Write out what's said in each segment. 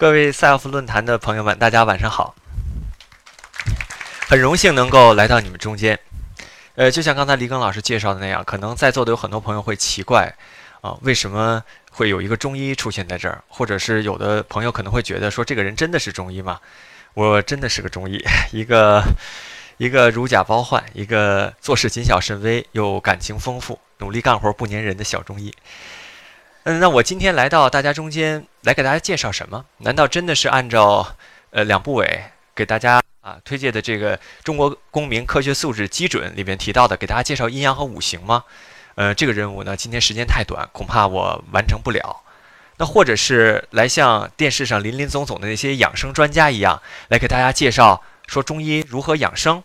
各位赛奥夫论坛的朋友们，大家晚上好。很荣幸能够来到你们中间。呃，就像刚才李庚老师介绍的那样，可能在座的有很多朋友会奇怪，啊，为什么会有一个中医出现在这儿？或者是有的朋友可能会觉得说，这个人真的是中医吗？我真的是个中医，一个一个如假包换，一个做事谨小慎微又感情丰富、努力干活不粘人的小中医。那我今天来到大家中间来给大家介绍什么？难道真的是按照呃两部委给大家啊推荐的这个《中国公民科学素质基准》里面提到的，给大家介绍阴阳和五行吗？呃，这个任务呢，今天时间太短，恐怕我完成不了。那或者是来像电视上林林总总的那些养生专家一样，来给大家介绍说中医如何养生？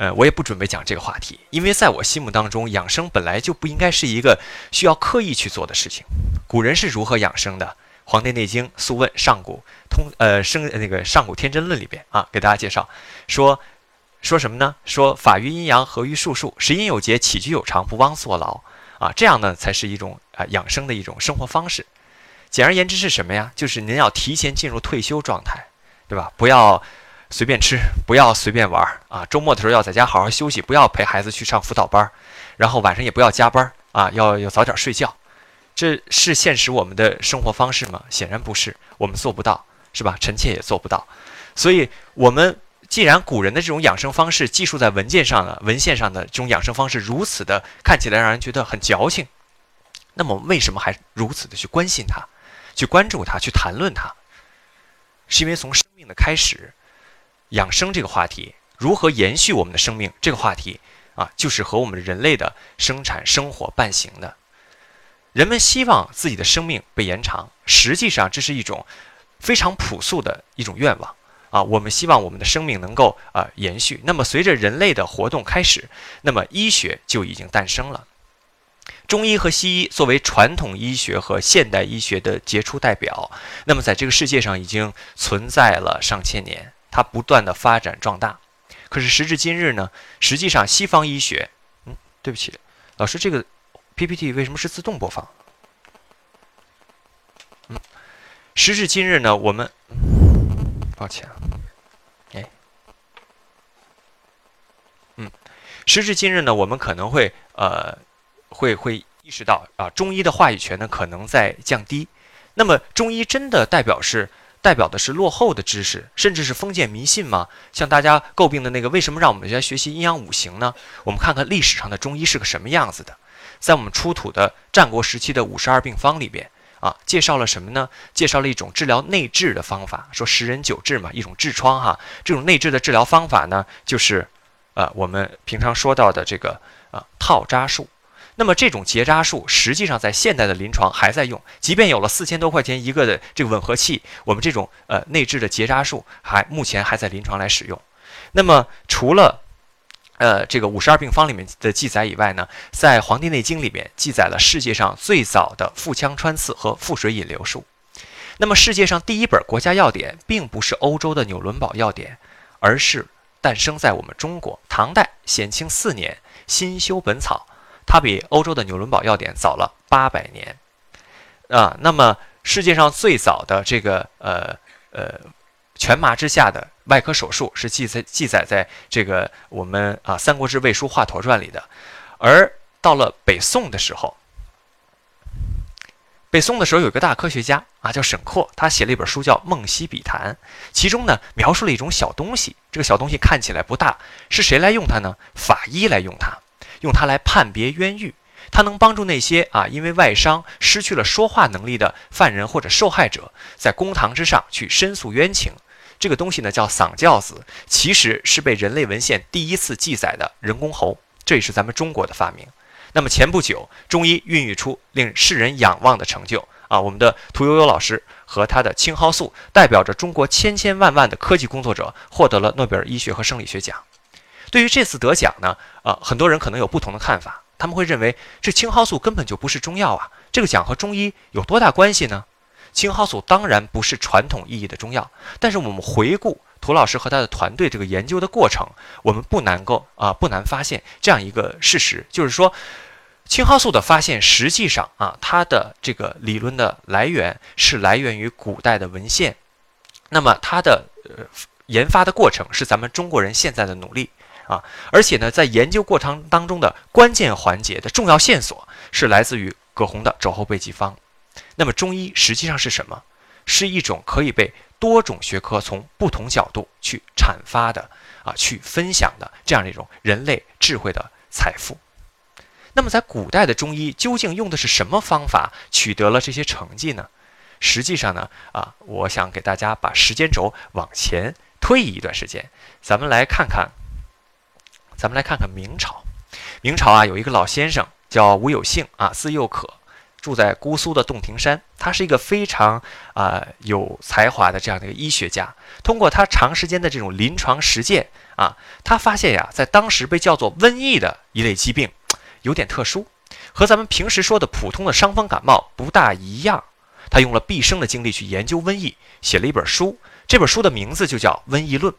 呃，我也不准备讲这个话题，因为在我心目当中，养生本来就不应该是一个需要刻意去做的事情。古人是如何养生的？《黄帝内经》《素问·上古通》呃生那个《上古天真论》里边啊，给大家介绍说说什么呢？说法于阴阳，合于术数，食阴有节，起居有常，不枉坐牢啊，这样呢才是一种啊养生的一种生活方式。简而言之是什么呀？就是您要提前进入退休状态，对吧？不要。随便吃，不要随便玩儿啊！周末的时候要在家好好休息，不要陪孩子去上辅导班儿，然后晚上也不要加班儿啊，要要早点睡觉。这是现实我们的生活方式吗？显然不是，我们做不到，是吧？臣妾也做不到。所以，我们既然古人的这种养生方式记述在文件上的文献上的这种养生方式如此的看起来让人觉得很矫情，那么为什么还如此的去关心它，去关注它，去谈论它？是因为从生命的开始。养生这个话题，如何延续我们的生命这个话题啊，就是和我们人类的生产生活伴行的。人们希望自己的生命被延长，实际上这是一种非常朴素的一种愿望啊。我们希望我们的生命能够啊延续。那么随着人类的活动开始，那么医学就已经诞生了。中医和西医作为传统医学和现代医学的杰出代表，那么在这个世界上已经存在了上千年。它不断的发展壮大，可是时至今日呢？实际上，西方医学，嗯，对不起，老师，这个 PPT 为什么是自动播放？嗯，时至今日呢，我们，抱歉啊，哎，嗯，时至今日呢，我们可能会呃，会会意识到啊，中医的话语权呢可能在降低。那么，中医真的代表是？代表的是落后的知识，甚至是封建迷信吗？像大家诟病的那个，为什么让我们来学习阴阳五行呢？我们看看历史上的中医是个什么样子的。在我们出土的战国时期的五十二病方里边啊，介绍了什么呢？介绍了一种治疗内痔的方法，说十人九痔嘛，一种痔疮哈。这种内痔的治疗方法呢，就是呃我们平常说到的这个啊套扎术。那么这种结扎术实际上在现代的临床还在用，即便有了四千多块钱一个的这个吻合器，我们这种呃内置的结扎术还目前还在临床来使用。那么除了呃这个五十二病方里面的记载以外呢，在《黄帝内经》里面记载了世界上最早的腹腔穿刺和腹水引流术。那么世界上第一本国家药典并不是欧洲的纽伦堡药典，而是诞生在我们中国唐代显庆四年新修本草。它比欧洲的纽伦堡药典早了八百年，啊，那么世界上最早的这个呃呃全麻之下的外科手术是记载记载在这个我们啊《三国志魏书华佗传》里的，而到了北宋的时候，北宋的时候有一个大科学家啊叫沈括，他写了一本书叫《梦溪笔谈》，其中呢描述了一种小东西，这个小东西看起来不大，是谁来用它呢？法医来用它。用它来判别冤狱，它能帮助那些啊因为外伤失去了说话能力的犯人或者受害者，在公堂之上去申诉冤情。这个东西呢叫嗓教子，其实是被人类文献第一次记载的人工喉，这也是咱们中国的发明。那么前不久，中医孕育出令世人仰望的成就啊，我们的屠呦呦老师和他的青蒿素，代表着中国千千万万的科技工作者，获得了诺贝尔医学和生理学奖。对于这次得奖呢，呃，很多人可能有不同的看法。他们会认为这青蒿素根本就不是中药啊，这个奖和中医有多大关系呢？青蒿素当然不是传统意义的中药，但是我们回顾涂老师和他的团队这个研究的过程，我们不难够啊，不难发现这样一个事实，就是说，青蒿素的发现实际上啊，它的这个理论的来源是来源于古代的文献，那么它的呃研发的过程是咱们中国人现在的努力啊，而且呢，在研究过程当中的关键环节的重要线索是来自于葛洪的肘后备急方。那么中医实际上是什么？是一种可以被多种学科从不同角度去阐发的啊，去分享的这样的一种人类智慧的财富。那么在古代的中医究竟用的是什么方法取得了这些成绩呢？实际上呢，啊，我想给大家把时间轴往前推移一段时间，咱们来看看，咱们来看看明朝。明朝啊，有一个老先生叫吴有幸啊，字幼可，住在姑苏的洞庭山。他是一个非常啊有才华的这样的一个医学家。通过他长时间的这种临床实践啊，他发现呀，在当时被叫做瘟疫的一类疾病。有点特殊，和咱们平时说的普通的伤风感冒不大一样。他用了毕生的精力去研究瘟疫，写了一本书。这本书的名字就叫《瘟疫论》。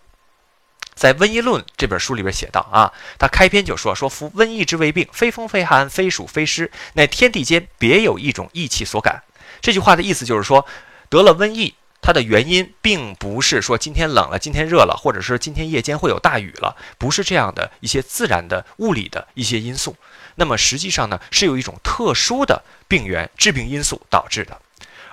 在《瘟疫论》这本书里边写道啊，他开篇就说：“说夫瘟疫之为病，非风非寒，非暑非湿，乃天地间别有一种意气所感。”这句话的意思就是说，得了瘟疫，它的原因并不是说今天冷了，今天热了，或者是今天夜间会有大雨了，不是这样的一些自然的物理的一些因素。那么实际上呢，是有一种特殊的病源致病因素导致的，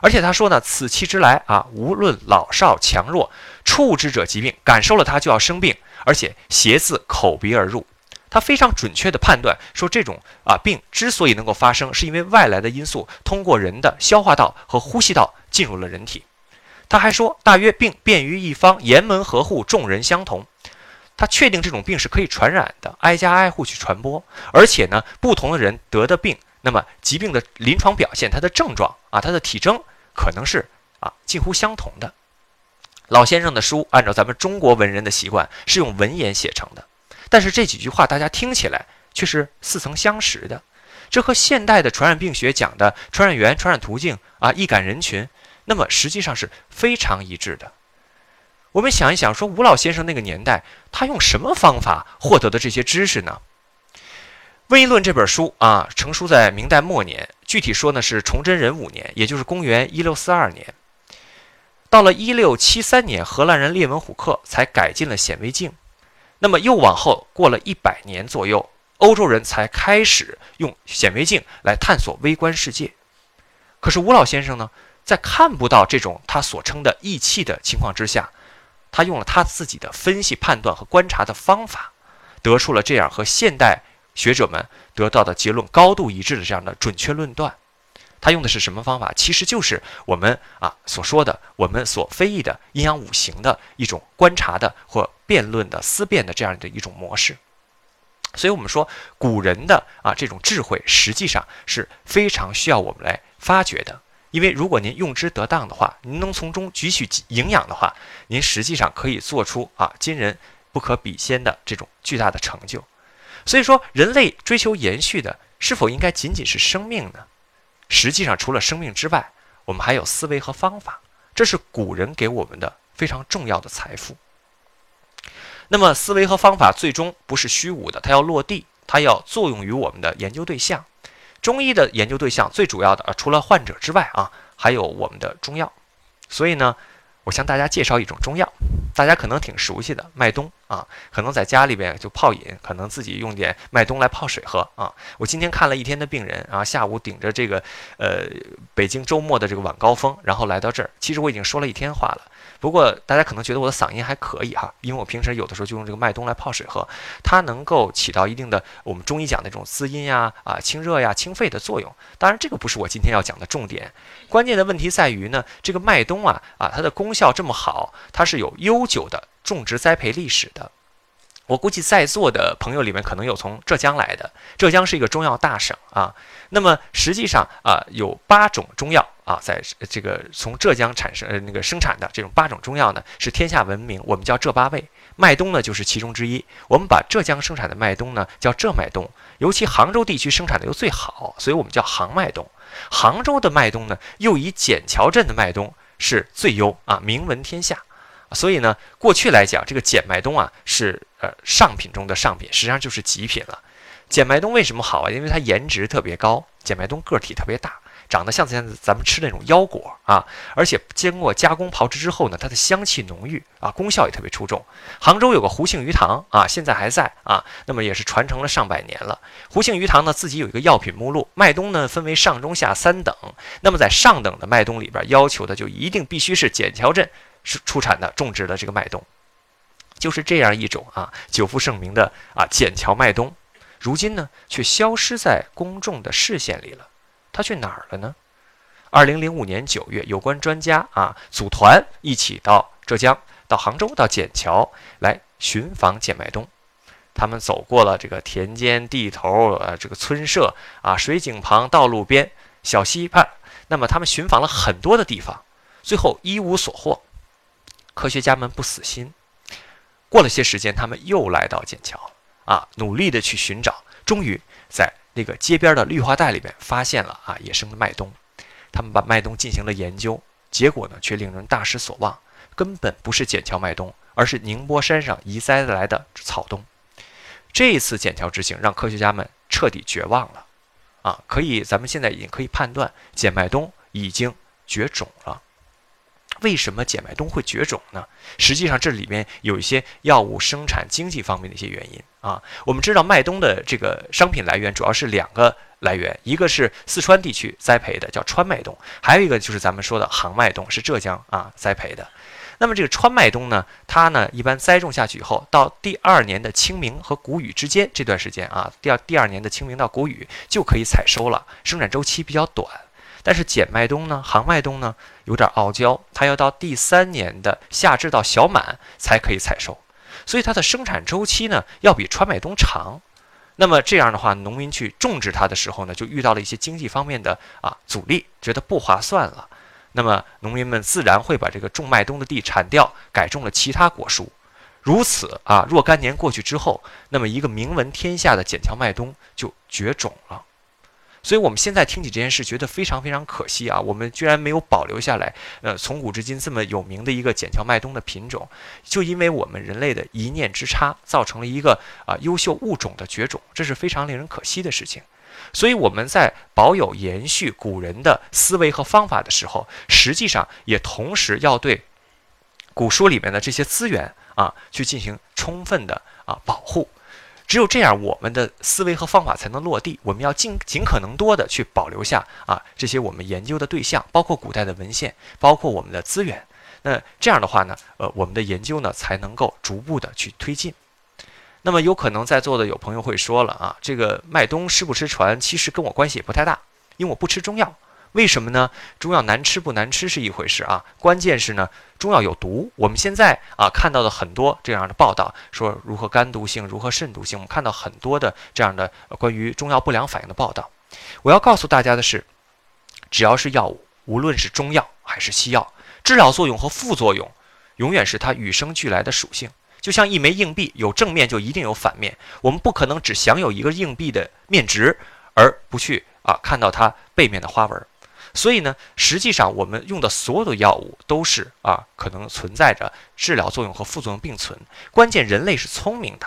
而且他说呢，此气之来啊，无论老少强弱，触之者疾病，感受了它就要生病，而且邪自口鼻而入。他非常准确的判断说，这种啊病之所以能够发生，是因为外来的因素通过人的消化道和呼吸道进入了人体。他还说，大约病便于一方，严门合户，众人相同。他确定这种病是可以传染的，挨家挨户去传播，而且呢，不同的人得的病，那么疾病的临床表现，它的症状啊，它的体征可能是啊近乎相同的。老先生的书按照咱们中国文人的习惯是用文言写成的，但是这几句话大家听起来却是似曾相识的，这和现代的传染病学讲的传染源、传染途径啊、易感人群，那么实际上是非常一致的。我们想一想，说吴老先生那个年代，他用什么方法获得的这些知识呢？《瘟疫论》这本书啊，成书在明代末年，具体说呢是崇祯壬午年，也就是公元一六四二年。到了一六七三年，荷兰人列文虎克才改进了显微镜。那么又往后过了一百年左右，欧洲人才开始用显微镜来探索微观世界。可是吴老先生呢，在看不到这种他所称的异气的情况之下，他用了他自己的分析、判断和观察的方法，得出了这样和现代学者们得到的结论高度一致的这样的准确论断。他用的是什么方法？其实就是我们啊所说的，我们所非议的阴阳五行的一种观察的或辩论的思辨的这样的一种模式。所以，我们说古人的啊这种智慧，实际上是非常需要我们来发掘的。因为如果您用之得当的话，您能从中汲取营养的话，您实际上可以做出啊今人不可比肩的这种巨大的成就。所以说，人类追求延续的是否应该仅仅是生命呢？实际上，除了生命之外，我们还有思维和方法，这是古人给我们的非常重要的财富。那么，思维和方法最终不是虚无的，它要落地，它要作用于我们的研究对象。中医的研究对象最主要的啊，除了患者之外啊，还有我们的中药。所以呢，我向大家介绍一种中药，大家可能挺熟悉的麦冬啊，可能在家里边就泡饮，可能自己用点麦冬来泡水喝啊。我今天看了一天的病人啊，下午顶着这个呃北京周末的这个晚高峰，然后来到这儿，其实我已经说了一天话了。不过大家可能觉得我的嗓音还可以哈，因为我平时有的时候就用这个麦冬来泡水喝，它能够起到一定的我们中医讲的这种滋阴呀、啊清热呀、清肺的作用。当然，这个不是我今天要讲的重点，关键的问题在于呢，这个麦冬啊啊，它的功效这么好，它是有悠久的种植栽培历史的。我估计在座的朋友里面可能有从浙江来的，浙江是一个中药大省啊。那么实际上啊，有八种中药啊，在这个从浙江产生呃那个生产的这种八种中药呢，是天下闻名，我们叫浙八味，麦冬呢就是其中之一。我们把浙江生产的麦冬呢叫浙麦冬，尤其杭州地区生产的又最好，所以我们叫杭麦冬。杭州的麦冬呢，又以笕桥镇的麦冬是最优啊，名闻天下。所以呢，过去来讲，这个简麦冬啊是呃上品中的上品，实际上就是极品了。简麦冬为什么好啊？因为它颜值特别高，简麦冬个体特别大。长得像现在咱们吃那种腰果啊，而且经过加工炮制之后呢，它的香气浓郁啊，功效也特别出众。杭州有个胡姓鱼塘啊，现在还在啊，那么也是传承了上百年了。胡姓鱼塘呢自己有一个药品目录，麦冬呢分为上中下三等，那么在上等的麦冬里边，要求的就一定必须是笕桥镇出产的种植的这个麦冬，就是这样一种啊久负盛名的啊笕桥麦冬，如今呢却消失在公众的视线里了。他去哪儿了呢？二零零五年九月，有关专家啊组团一起到浙江、到杭州、到笕桥来寻访简麦冬。他们走过了这个田间地头、呃这个村舍啊、水井旁、道路边、小溪畔，那么他们寻访了很多的地方，最后一无所获。科学家们不死心，过了些时间，他们又来到笕桥啊，努力的去寻找，终于在。那个街边的绿化带里面发现了啊野生的麦冬，他们把麦冬进行了研究，结果呢却令人大失所望，根本不是笕桥麦冬，而是宁波山上移栽来的草冬。这一次笕桥之行让科学家们彻底绝望了，啊，可以咱们现在已经可以判断碱麦冬已经绝种了。为什么碱麦冬会绝种呢？实际上这里面有一些药物生产经济方面的一些原因啊。我们知道麦冬的这个商品来源主要是两个来源，一个是四川地区栽培的，叫川麦冬；还有一个就是咱们说的杭麦冬，是浙江啊栽培的。那么这个川麦冬呢，它呢一般栽种下去以后，到第二年的清明和谷雨之间这段时间啊，第二第二年的清明到谷雨就可以采收了，生产周期比较短。但是碱麦冬呢，杭麦冬呢，有点傲娇，它要到第三年的夏至到小满才可以采收，所以它的生产周期呢要比川麦冬长。那么这样的话，农民去种植它的时候呢，就遇到了一些经济方面的啊阻力，觉得不划算了。那么农民们自然会把这个种麦冬的地铲掉，改种了其他果树。如此啊，若干年过去之后，那么一个名闻天下的剪桥麦冬就绝种了。所以，我们现在听起这件事，觉得非常非常可惜啊！我们居然没有保留下来，呃，从古至今这么有名的一个剪桥麦冬的品种，就因为我们人类的一念之差，造成了一个啊优秀物种的绝种，这是非常令人可惜的事情。所以，我们在保有延续古人的思维和方法的时候，实际上也同时要对古书里面的这些资源啊，去进行充分的啊保护。只有这样，我们的思维和方法才能落地。我们要尽尽可能多的去保留下啊这些我们研究的对象，包括古代的文献，包括我们的资源。那这样的话呢，呃，我们的研究呢才能够逐步的去推进。那么有可能在座的有朋友会说了啊，这个麦冬吃不吃传，其实跟我关系也不太大，因为我不吃中药。为什么呢？中药难吃不难吃是一回事啊，关键是呢，中药有毒。我们现在啊看到的很多这样的报道，说如何肝毒性，如何肾毒性，我们看到很多的这样的关于中药不良反应的报道。我要告诉大家的是，只要是药物，无论是中药还是西药，治疗作用和副作用，永远是它与生俱来的属性。就像一枚硬币，有正面就一定有反面，我们不可能只享有一个硬币的面值，而不去啊看到它背面的花纹。所以呢，实际上我们用的所有的药物都是啊，可能存在着治疗作用和副作用并存。关键人类是聪明的，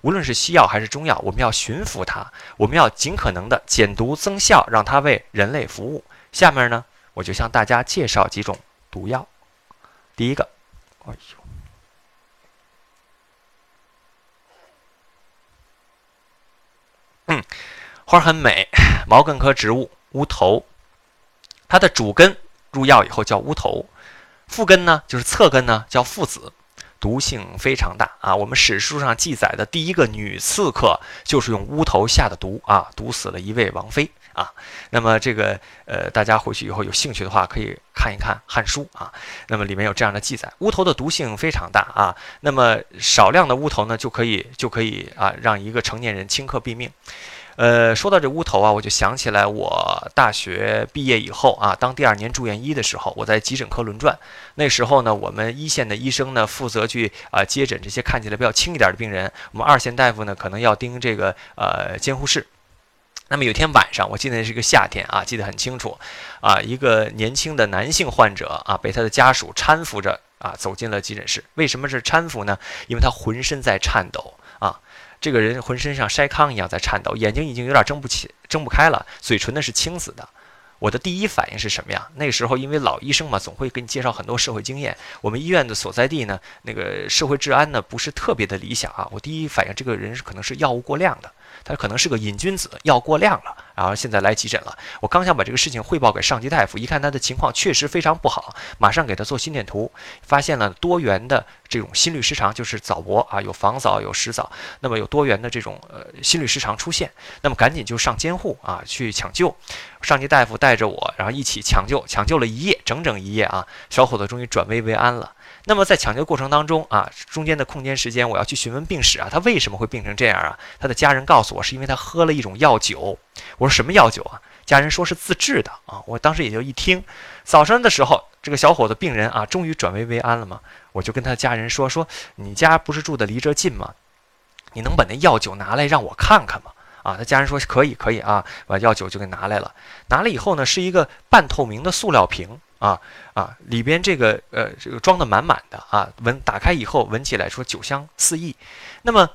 无论是西药还是中药，我们要驯服它，我们要尽可能的减毒增效，让它为人类服务。下面呢，我就向大家介绍几种毒药。第一个，哎呦，嗯，花很美，毛茛科植物，乌头。它的主根入药以后叫乌头，副根呢就是侧根呢叫附子，毒性非常大啊。我们史书上记载的第一个女刺客就是用乌头下的毒啊，毒死了一位王妃啊。那么这个呃，大家回去以后有兴趣的话可以看一看《汉书》啊，那么里面有这样的记载，乌头的毒性非常大啊。那么少量的乌头呢就可以就可以啊让一个成年人顷刻毙命。呃，说到这乌头啊，我就想起来我大学毕业以后啊，当第二年住院医的时候，我在急诊科轮转。那时候呢，我们一线的医生呢，负责去啊接诊这些看起来比较轻一点的病人；我们二线大夫呢，可能要盯这个呃监护室。那么有天晚上，我记得那是个夏天啊，记得很清楚啊，一个年轻的男性患者啊，被他的家属搀扶着啊走进了急诊室。为什么是搀扶呢？因为他浑身在颤抖。这个人浑身像筛糠一样在颤抖，眼睛已经有点睁不起、睁不开了，嘴唇呢是青紫的。我的第一反应是什么呀？那个时候因为老医生嘛，总会给你介绍很多社会经验。我们医院的所在地呢，那个社会治安呢不是特别的理想啊。我第一反应，这个人可能是药物过量的。他可能是个瘾君子，药过量了，然后现在来急诊了。我刚想把这个事情汇报给上级大夫，一看他的情况确实非常不好，马上给他做心电图，发现了多元的这种心律失常，就是早搏啊，有房早有室早，那么有多元的这种呃心律失常出现，那么赶紧就上监护啊去抢救。上级大夫带着我，然后一起抢救，抢救了一夜，整整一夜啊，小伙子终于转危为安了。那么在抢救过程当中啊，中间的空间时间，我要去询问病史啊，他为什么会病成这样啊？他的家人告诉我，是因为他喝了一种药酒。我说什么药酒啊？家人说是自制的啊。我当时也就一听，早上的时候，这个小伙子病人啊，终于转危为安了嘛。我就跟他家人说说，你家不是住的离这近吗？你能把那药酒拿来让我看看吗？啊，他家人说可以可以啊，把药酒就给拿来了。拿了以后呢，是一个半透明的塑料瓶。啊啊，里边这个呃，这个装的满满的啊，闻打开以后闻起来说酒香四溢，那么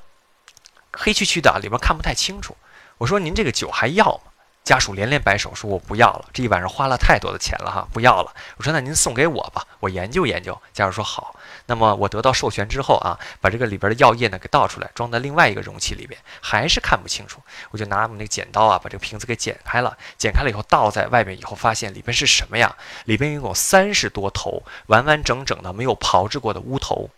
黑黢黢的，里边看不太清楚。我说您这个酒还要吗？家属连连摆手说我不要了，这一晚上花了太多的钱了哈，不要了。我说那您送给我吧，我研究研究。家属说好。那么我得到授权之后啊，把这个里边的药液呢给倒出来，装在另外一个容器里边，还是看不清楚。我就拿我们那个剪刀啊，把这个瓶子给剪开了。剪开了以后倒在外面以后，发现里边是什么呀？里边一共三十多头完完整整的没有炮制过的乌头，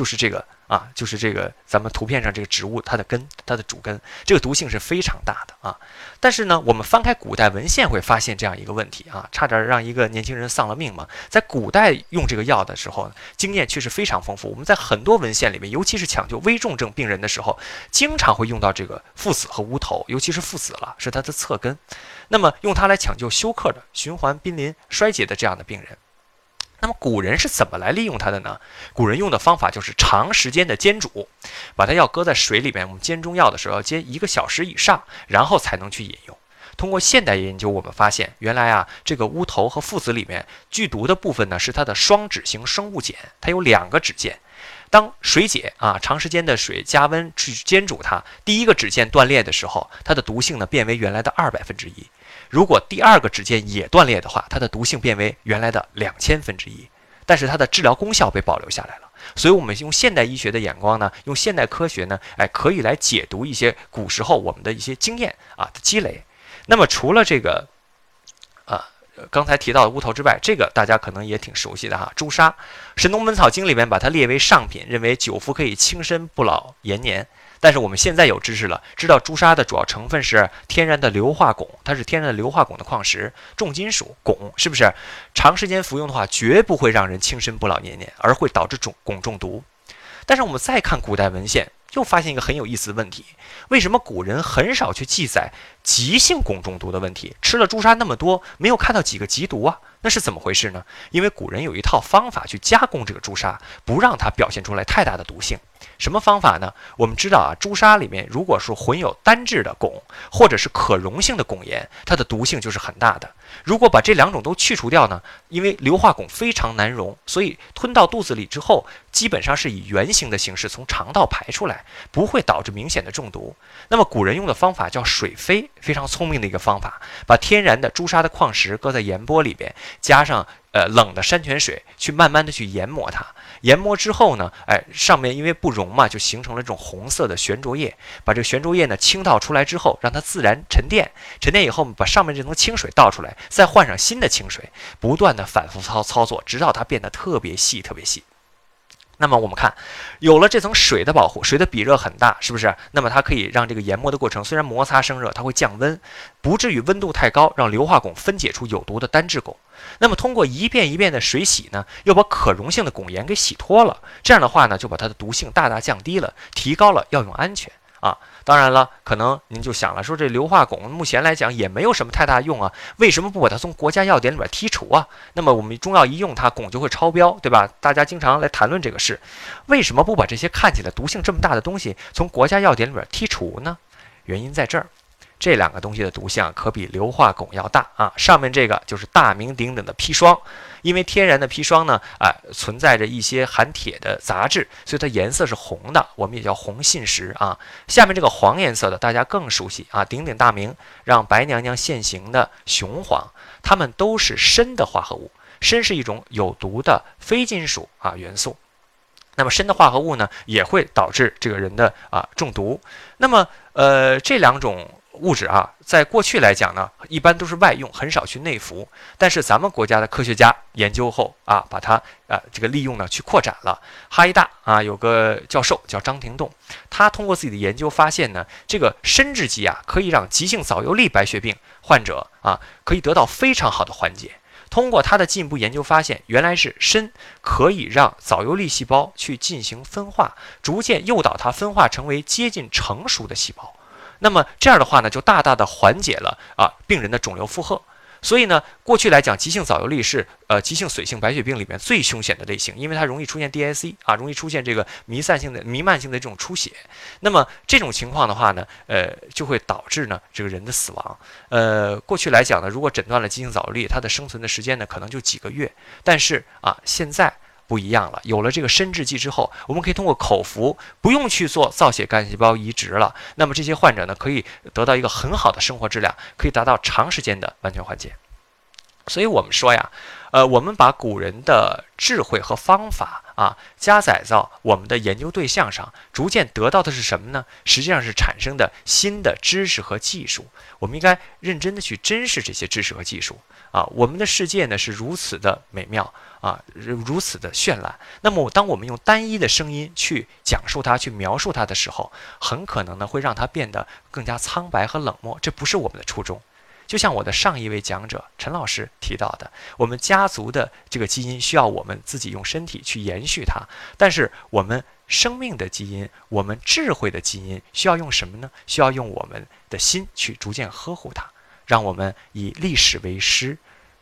就是这个。啊，就是这个咱们图片上这个植物，它的根，它的主根，这个毒性是非常大的啊。但是呢，我们翻开古代文献会发现这样一个问题啊，差点让一个年轻人丧了命嘛。在古代用这个药的时候，经验确实非常丰富。我们在很多文献里面，尤其是抢救危重症病人的时候，经常会用到这个附子和乌头，尤其是附子了，是它的侧根。那么用它来抢救休克的、循环濒临衰竭的这样的病人。那么古人是怎么来利用它的呢？古人用的方法就是长时间的煎煮，把它要搁在水里面。我们煎中药的时候要煎一个小时以上，然后才能去饮用。通过现代研究，我们发现原来啊，这个乌头和附子里面剧毒的部分呢是它的双酯型生物碱，它有两个酯键。当水解啊，长时间的水加温去煎煮它，第一个酯键断裂的时候，它的毒性呢变为原来的二百分之一。如果第二个指尖也断裂的话，它的毒性变为原来的两千分之一，但是它的治疗功效被保留下来了。所以，我们用现代医学的眼光呢，用现代科学呢，哎，可以来解读一些古时候我们的一些经验啊的积累。那么，除了这个，啊，刚才提到的乌头之外，这个大家可能也挺熟悉的哈，朱砂，《神农本草经》里面把它列为上品，认为久服可以轻身不老延年。但是我们现在有知识了，知道朱砂的主要成分是天然的硫化汞，它是天然的硫化汞的矿石，重金属汞是不是？长时间服用的话，绝不会让人轻身不老年年，而会导致汞汞中毒。但是我们再看古代文献，又发现一个很有意思的问题：为什么古人很少去记载急性汞中毒的问题？吃了朱砂那么多，没有看到几个急毒啊？那是怎么回事呢？因为古人有一套方法去加工这个朱砂，不让它表现出来太大的毒性。什么方法呢？我们知道啊，朱砂里面如果是混有单质的汞，或者是可溶性的汞盐，它的毒性就是很大的。如果把这两种都去除掉呢？因为硫化汞非常难溶，所以吞到肚子里之后，基本上是以圆形的形式从肠道排出来，不会导致明显的中毒。那么古人用的方法叫水飞，非常聪明的一个方法，把天然的朱砂的矿石搁在盐钵里边，加上呃冷的山泉水，去慢慢的去研磨它。研磨之后呢，哎，上面因为不溶嘛，就形成了这种红色的悬浊液。把这个悬浊液呢倾倒出来之后，让它自然沉淀。沉淀以后，把上面这层清水倒出来，再换上新的清水，不断的反复操操作，直到它变得特别细，特别细。那么我们看，有了这层水的保护，水的比热很大，是不是？那么它可以让这个研磨的过程虽然摩擦生热，它会降温，不至于温度太高，让硫化汞分解出有毒的单质汞。那么通过一遍一遍的水洗呢，又把可溶性的汞盐给洗脱了。这样的话呢，就把它的毒性大大降低了，提高了药用安全啊。当然了，可能您就想了，说这硫化汞目前来讲也没有什么太大用啊，为什么不把它从国家药典里边剔除啊？那么我们中药一用它，汞就会超标，对吧？大家经常来谈论这个事，为什么不把这些看起来毒性这么大的东西从国家药典里边剔除呢？原因在这儿，这两个东西的毒性可比硫化汞要大啊。上面这个就是大名鼎鼎的砒霜，因为天然的砒霜呢，啊，存在着一些含铁的杂质，所以它颜色是红的，我们也叫红信石啊。下面这个黄颜色的大家更熟悉啊，鼎鼎大名让白娘娘现形的雄黄，它们都是砷的化合物，砷是一种有毒的非金属啊元素。那么砷的化合物呢，也会导致这个人的啊中毒。那么呃这两种物质啊，在过去来讲呢，一般都是外用，很少去内服。但是咱们国家的科学家研究后啊，把它啊这个利用呢去扩展了。哈医大啊有个教授叫张廷栋，他通过自己的研究发现呢，这个砷制剂啊可以让急性早幼粒白血病患者啊可以得到非常好的缓解。通过他的进一步研究发现，原来是砷可以让早幼粒细胞去进行分化，逐渐诱导它分化成为接近成熟的细胞。那么这样的话呢，就大大的缓解了啊病人的肿瘤负荷。所以呢，过去来讲，急性早游粒是呃急性髓性白血病里面最凶险的类型，因为它容易出现 DIC 啊，容易出现这个弥散性的弥漫性的这种出血。那么这种情况的话呢，呃，就会导致呢这个人的死亡。呃，过去来讲呢，如果诊断了急性早游粒，它的生存的时间呢可能就几个月。但是啊，现在不一样了，有了这个生制剂之后，我们可以通过口服，不用去做造血干细胞移植了。那么这些患者呢，可以得到一个很好的生活质量，可以达到长时间的完全缓解。所以我们说呀，呃，我们把古人的智慧和方法啊，加载到我们的研究对象上，逐渐得到的是什么呢？实际上是产生的新的知识和技术。我们应该认真的去珍视这些知识和技术啊。我们的世界呢是如此的美妙啊，如此的绚烂。那么，当我们用单一的声音去讲述它、去描述它的时候，很可能呢会让它变得更加苍白和冷漠。这不是我们的初衷。就像我的上一位讲者陈老师提到的，我们家族的这个基因需要我们自己用身体去延续它，但是我们生命的基因、我们智慧的基因需要用什么呢？需要用我们的心去逐渐呵护它，让我们以历史为师，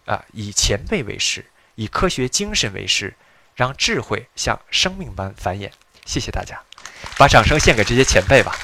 啊，以前辈为师，以科学精神为师，让智慧像生命般繁衍。谢谢大家，把掌声献给这些前辈吧。